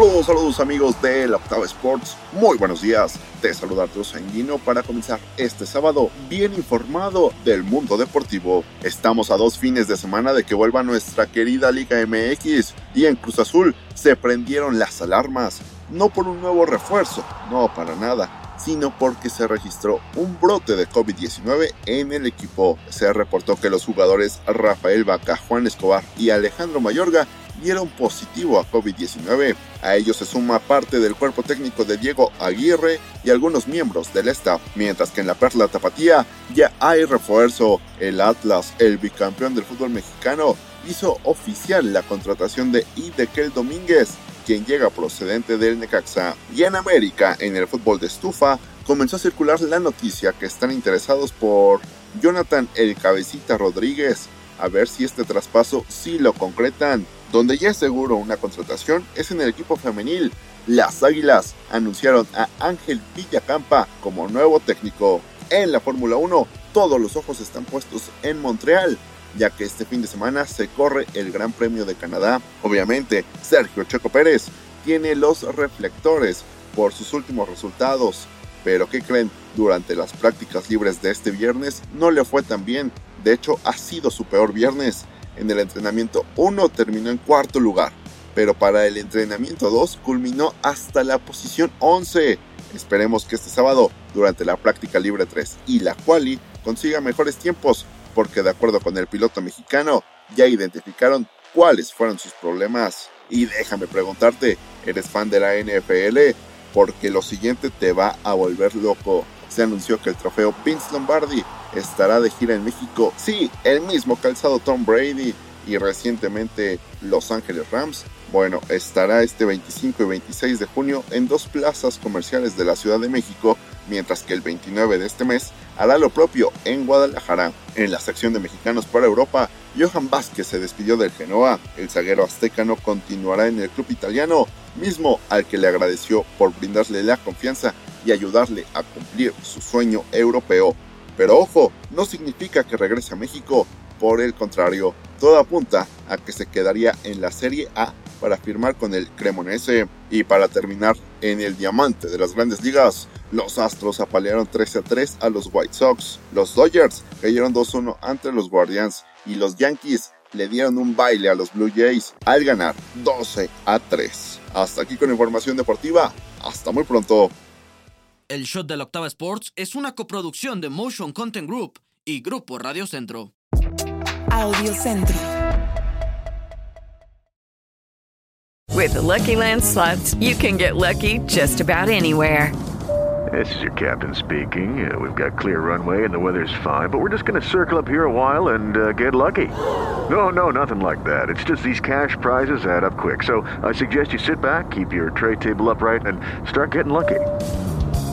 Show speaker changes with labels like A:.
A: Saludos, saludos amigos de la Octava Sports. Muy buenos días. Te saluda Arturo Sanguino para comenzar este sábado bien informado del mundo deportivo. Estamos a dos fines de semana de que vuelva nuestra querida Liga MX y en Cruz Azul se prendieron las alarmas. No por un nuevo refuerzo, no para nada, sino porque se registró un brote de COVID-19 en el equipo. Se reportó que los jugadores Rafael Vaca, Juan Escobar y Alejandro Mayorga dieron positivo a COVID-19. A ellos se suma parte del cuerpo técnico de Diego Aguirre y algunos miembros del staff, mientras que en la Perla Tapatía ya hay refuerzo. El Atlas, el bicampeón del fútbol mexicano, hizo oficial la contratación de Idekel Domínguez, quien llega procedente del Necaxa. Y en América, en el fútbol de estufa, comenzó a circular la noticia que están interesados por Jonathan El Cabecita Rodríguez, a ver si este traspaso sí lo concretan. Donde ya es seguro una contratación es en el equipo femenil. Las Águilas anunciaron a Ángel Villacampa como nuevo técnico. En la Fórmula 1, todos los ojos están puestos en Montreal, ya que este fin de semana se corre el Gran Premio de Canadá. Obviamente, Sergio Checo Pérez tiene los reflectores por sus últimos resultados. Pero ¿qué creen? Durante las prácticas libres de este viernes no le fue tan bien. De hecho, ha sido su peor viernes. En el entrenamiento 1 terminó en cuarto lugar, pero para el entrenamiento 2 culminó hasta la posición 11. Esperemos que este sábado, durante la práctica libre 3 y la quali, consiga mejores tiempos, porque de acuerdo con el piloto mexicano, ya identificaron cuáles fueron sus problemas. Y déjame preguntarte, ¿eres fan de la NFL? Porque lo siguiente te va a volver loco. Se anunció que el trofeo Vince Lombardi estará de gira en México. Sí, el mismo calzado Tom Brady y recientemente Los Ángeles Rams. Bueno, estará este 25 y 26 de junio en dos plazas comerciales de la Ciudad de México, mientras que el 29 de este mes hará lo propio en Guadalajara. En la sección de mexicanos para Europa, Johan Vázquez se despidió del Genoa. El zaguero azteca no continuará en el club italiano, mismo al que le agradeció por brindarle la confianza y ayudarle a cumplir su sueño europeo. Pero ojo, no significa que regrese a México, por el contrario, todo apunta a que se quedaría en la Serie A para firmar con el Cremonese. Y para terminar en el diamante de las grandes ligas, los Astros apalearon 13 a 3 a los White Sox, los Dodgers cayeron 2-1 ante los Guardians y los Yankees le dieron un baile a los Blue Jays al ganar 12 a 3. Hasta aquí con información deportiva, hasta muy pronto.
B: El Shot de la Octava Sports es una coproducción de Motion Content Group y Grupo Radio Centro.
C: Audio Centro.
D: With the Lucky Land slots, you can get lucky just about anywhere.
E: This is your captain speaking. Uh, we've got clear runway and the weather's fine, but we're just going to circle up here a while and uh, get lucky. No, no, nothing like that. It's just these cash prizes add up quick. So I suggest you sit back, keep your tray table upright, and start getting lucky.